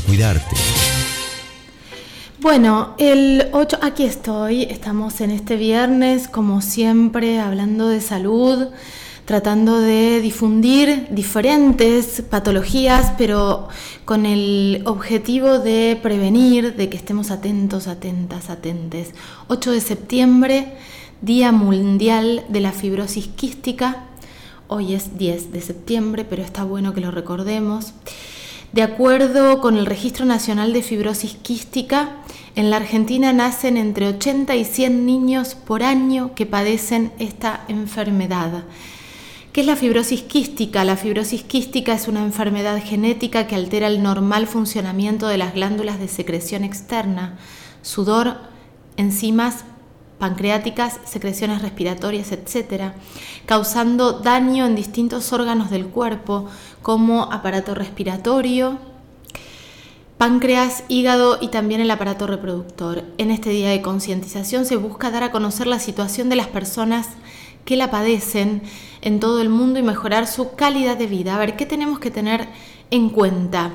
cuidarte. Bueno, el 8, aquí estoy, estamos en este viernes, como siempre, hablando de salud, tratando de difundir diferentes patologías, pero con el objetivo de prevenir, de que estemos atentos, atentas, atentes. 8 de septiembre, Día Mundial de la Fibrosis Quística. Hoy es 10 de septiembre, pero está bueno que lo recordemos. De acuerdo con el Registro Nacional de Fibrosis Quística, en la Argentina nacen entre 80 y 100 niños por año que padecen esta enfermedad. ¿Qué es la fibrosis quística? La fibrosis quística es una enfermedad genética que altera el normal funcionamiento de las glándulas de secreción externa, sudor, enzimas pancreáticas, secreciones respiratorias, etc., causando daño en distintos órganos del cuerpo como aparato respiratorio, páncreas, hígado y también el aparato reproductor. En este día de concientización se busca dar a conocer la situación de las personas que la padecen en todo el mundo y mejorar su calidad de vida. A ver, ¿qué tenemos que tener en cuenta?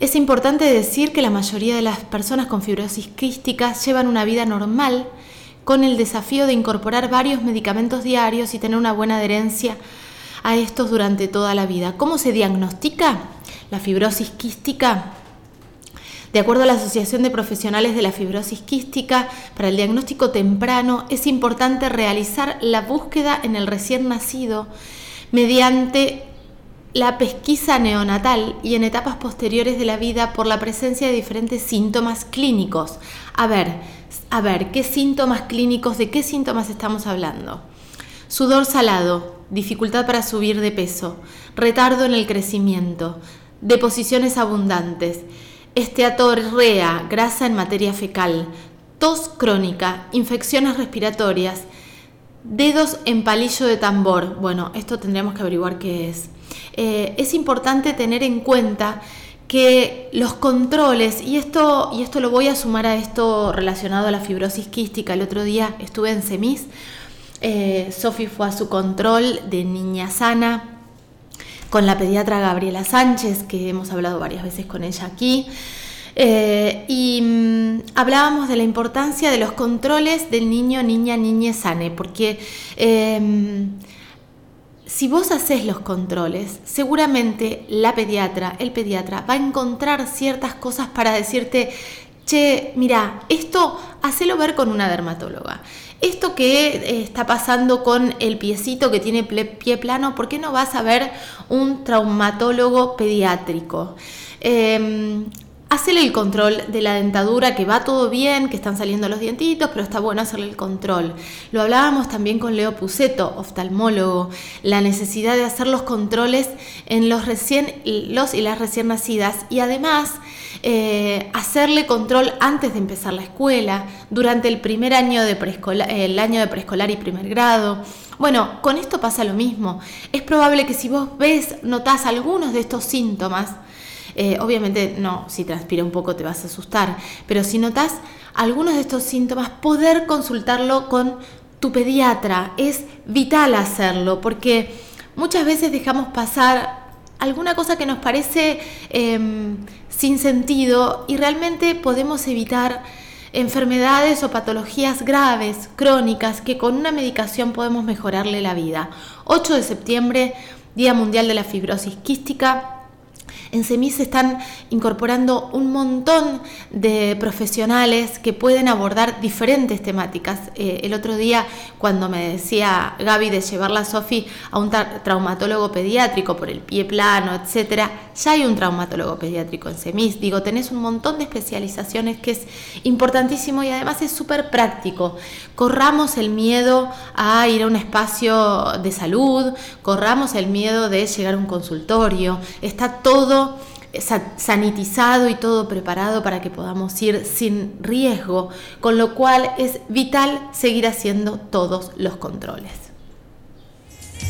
Es importante decir que la mayoría de las personas con fibrosis quística llevan una vida normal, con el desafío de incorporar varios medicamentos diarios y tener una buena adherencia a estos durante toda la vida. ¿Cómo se diagnostica la fibrosis quística? De acuerdo a la Asociación de Profesionales de la Fibrosis Quística, para el diagnóstico temprano es importante realizar la búsqueda en el recién nacido mediante la pesquisa neonatal y en etapas posteriores de la vida por la presencia de diferentes síntomas clínicos. A ver, a ver, ¿qué síntomas clínicos, de qué síntomas estamos hablando? Sudor salado, dificultad para subir de peso, retardo en el crecimiento, deposiciones abundantes, esteatorrea, grasa en materia fecal, tos crónica, infecciones respiratorias, dedos en palillo de tambor. Bueno, esto tendríamos que averiguar qué es. Eh, es importante tener en cuenta que los controles, y esto, y esto lo voy a sumar a esto relacionado a la fibrosis quística, el otro día estuve en CEMIS, eh, Sofi fue a su control de niña sana con la pediatra Gabriela Sánchez, que hemos hablado varias veces con ella aquí. Eh, y mm, hablábamos de la importancia de los controles del niño, niña, niña sane, porque em, si vos haces los controles, seguramente la pediatra, el pediatra, va a encontrar ciertas cosas para decirte, che, mira, esto hacelo ver con una dermatóloga. Esto que eh, está pasando con el piecito que tiene pie plano, ¿por qué no vas a ver un traumatólogo pediátrico? Em, Hacele el control de la dentadura, que va todo bien, que están saliendo los dientitos, pero está bueno hacerle el control. Lo hablábamos también con Leo Puceto, oftalmólogo, la necesidad de hacer los controles en los, recién, los y las recién nacidas y además eh, hacerle control antes de empezar la escuela, durante el primer año de preescolar, el año de preescolar y primer grado. Bueno, con esto pasa lo mismo. Es probable que si vos ves, notás algunos de estos síntomas, eh, obviamente no, si transpira un poco te vas a asustar, pero si notas algunos de estos síntomas, poder consultarlo con tu pediatra. Es vital hacerlo porque muchas veces dejamos pasar alguna cosa que nos parece em, sin sentido y realmente podemos evitar enfermedades o patologías graves, crónicas, que con una medicación podemos mejorarle la vida. 8 de septiembre, Día Mundial de la Fibrosis Quística. En SEMI se están incorporando un montón de profesionales que pueden abordar diferentes temáticas. Eh, el otro día, cuando me decía Gaby de llevarla a Sofi a un traumatólogo pediátrico por el pie plano, etcétera, ya hay un traumatólogo pediátrico en SEMIS. Digo, tenés un montón de especializaciones que es importantísimo y además es súper práctico. Corramos el miedo a ir a un espacio de salud, corramos el miedo de llegar a un consultorio. Está todo sanitizado y todo preparado para que podamos ir sin riesgo, con lo cual es vital seguir haciendo todos los controles.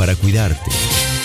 para cuidarte.